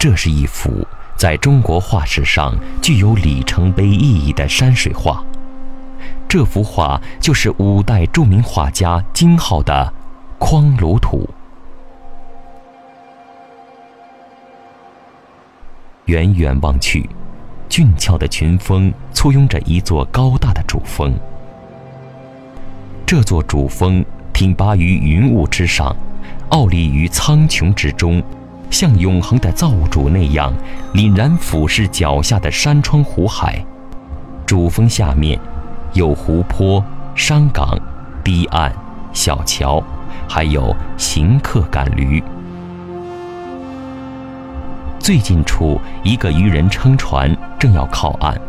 这是一幅在中国画史上具有里程碑意义的山水画。这幅画就是五代著名画家金浩的《匡庐图》。远远望去，俊俏的群峰簇拥着一座高大的主峰。这座主峰挺拔于云雾之上，傲立于苍穹之中，像永恒的造物主那样凛然俯视脚下的山川湖海。主峰下面，有湖泊、山岗、堤岸、小桥，还有行客赶驴。最近处，一个渔人撑船，正要靠岸，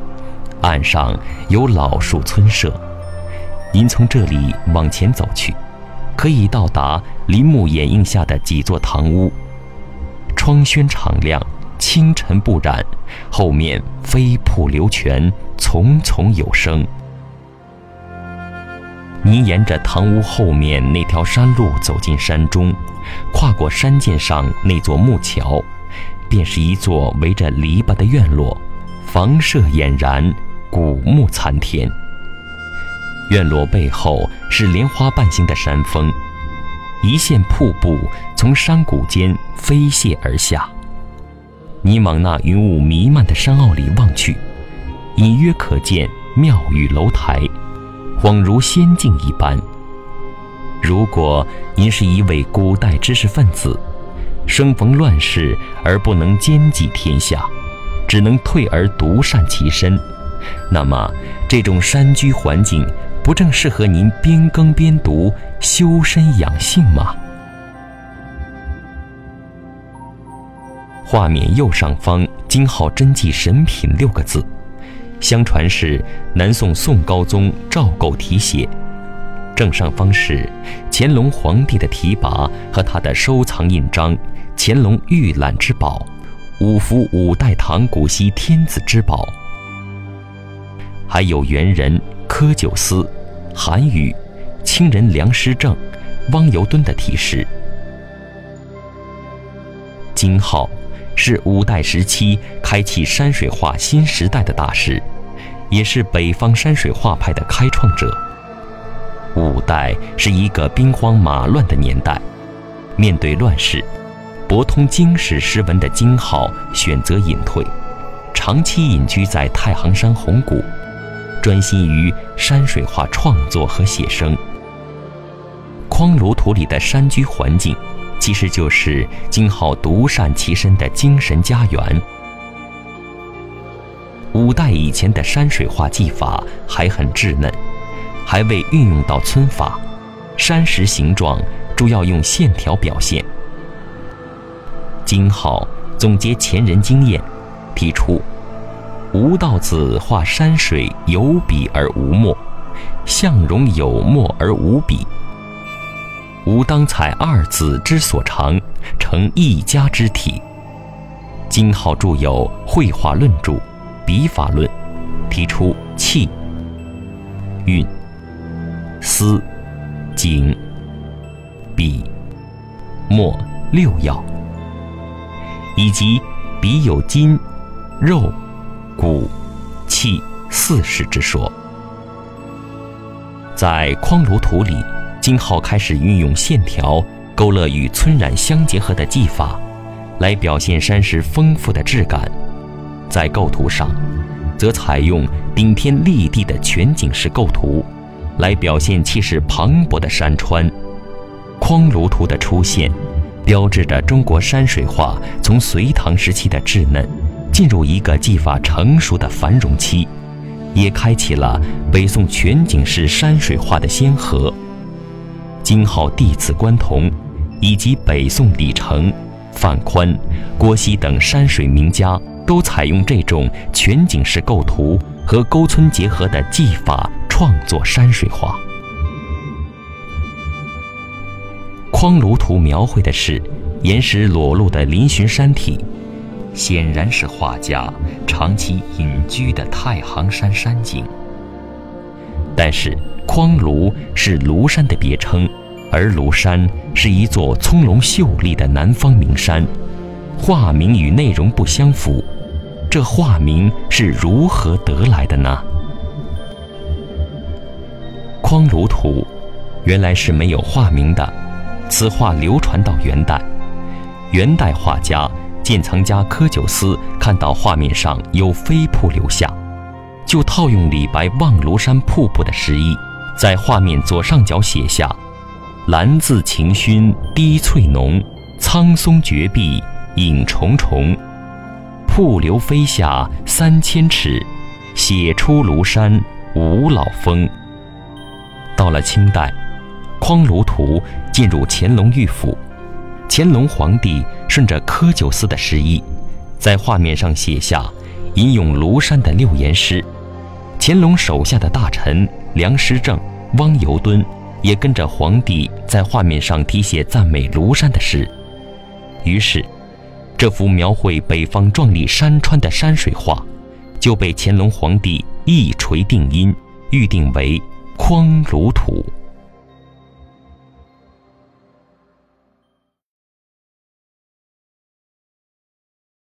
岸上有老树村舍。您从这里往前走去，可以到达林木掩映下的几座堂屋，窗轩敞亮，清晨不染，后面飞瀑流泉，丛丛有声。您沿着堂屋后面那条山路走进山中，跨过山涧上那座木桥。便是一座围着篱笆的院落，房舍俨然，古木参天。院落背后是莲花瓣形的山峰，一线瀑布从山谷间飞泻而下。你往那云雾弥漫的山坳里望去，隐约可见庙宇楼台，恍如仙境一般。如果您是一位古代知识分子，生逢乱世而不能兼济天下，只能退而独善其身。那么，这种山居环境不正适合您边耕边读、修身养性吗？画面右上方“金号真迹神品”六个字，相传是南宋宋高宗赵构题写。正上方是乾隆皇帝的题跋和他的收藏印章。乾隆御览之宝，五福五代唐古稀天子之宝，还有元人柯九思、韩愈、清人梁师正、汪尤敦的题诗。金浩是五代时期开启山水画新时代的大师，也是北方山水画派的开创者。五代是一个兵荒马乱的年代，面对乱世。博通经史诗文的金浩选择隐退，长期隐居在太行山红谷，专心于山水画创作和写生。匡庐图里的山居环境，其实就是金浩独善其身的精神家园。五代以前的山水画技法还很稚嫩，还未运用到皴法，山石形状主要用线条表现。金浩总结前人经验，提出：“吴道子画山水有笔而无墨，相容有墨而无笔。吾当采二子之所长，成一家之体。”金浩著有《绘画论著》《笔法论》，提出气、韵、思、景、笔、墨六要。以及笔有筋、肉、骨、气四世之说，在匡庐图里，金浩开始运用线条勾勒与皴染相结合的技法，来表现山石丰富的质感。在构图上，则采用顶天立地的全景式构图，来表现气势磅礴的山川。匡庐图的出现。标志着中国山水画从隋唐时期的稚嫩，进入一个技法成熟的繁荣期，也开启了北宋全景式山水画的先河。金浩弟子关同，以及北宋李成、范宽、郭熙等山水名家，都采用这种全景式构图和勾皴结合的技法创作山水画。匡庐图描绘的是岩石裸露的嶙峋山体，显然是画家长期隐居的太行山山景。但是，匡庐是庐山的别称，而庐山是一座葱茏秀丽的南方名山，画名与内容不相符，这画名是如何得来的呢？匡庐图，原来是没有画名的。此画流传到元代，元代画家鉴藏家柯九思看到画面上有飞瀑流下，就套用李白望庐山瀑布的诗意，在画面左上角写下“蓝字晴熏滴翠浓，苍松绝壁影重重，瀑流飞下三千尺，写出庐山五老峰。”到了清代，《匡庐图》进入乾隆御府，乾隆皇帝顺着柯九思的诗意，在画面上写下吟咏庐山的六言诗。乾隆手下的大臣梁师正、汪尤敦也跟着皇帝在画面上题写赞美庐山的诗。于是，这幅描绘北方壮丽山川的山水画，就被乾隆皇帝一锤定音，预定为。匡庐图。